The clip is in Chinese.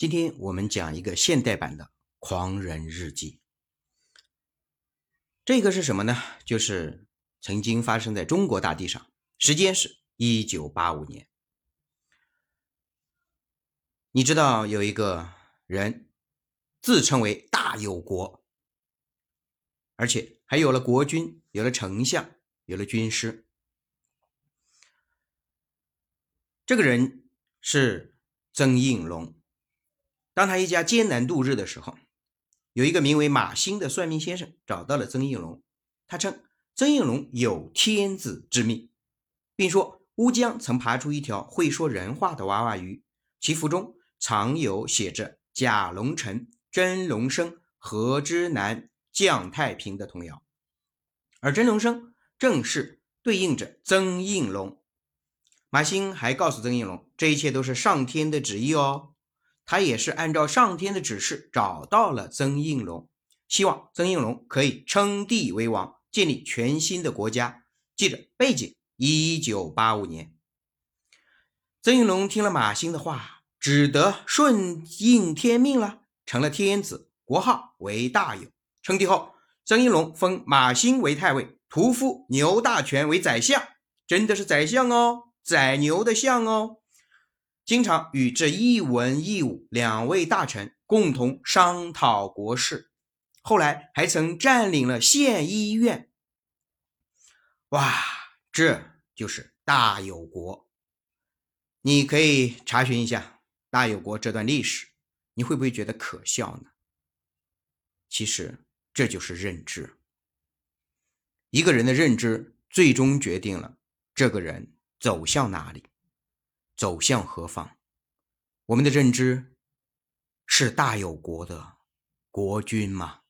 今天我们讲一个现代版的《狂人日记》。这个是什么呢？就是曾经发生在中国大地上，时间是一九八五年。你知道有一个人自称为大有国，而且还有了国君，有了丞相，有了军师。这个人是曾应龙。当他一家艰难度日的时候，有一个名为马兴的算命先生找到了曾应龙。他称曾应龙有天子之命，并说乌江曾爬出一条会说人话的娃娃鱼，其腹中藏有写着“假龙城真龙生，何之南降太平”的童谣，而真龙生正是对应着曾应龙。马兴还告诉曾应龙，这一切都是上天的旨意哦。他也是按照上天的指示找到了曾应龙，希望曾应龙可以称帝为王，建立全新的国家。记着背景：一九八五年。曾应龙听了马兴的话，只得顺应天命了，成了天子，国号为大有。称帝后，曾应龙封马兴为太尉，屠夫牛大全为宰相，真的是宰相哦，宰牛的相哦。经常与这一文一武两位大臣共同商讨国事，后来还曾占领了县医院。哇，这就是大有国。你可以查询一下大有国这段历史，你会不会觉得可笑呢？其实这就是认知。一个人的认知，最终决定了这个人走向哪里。走向何方？我们的认知是大有国的国君吗？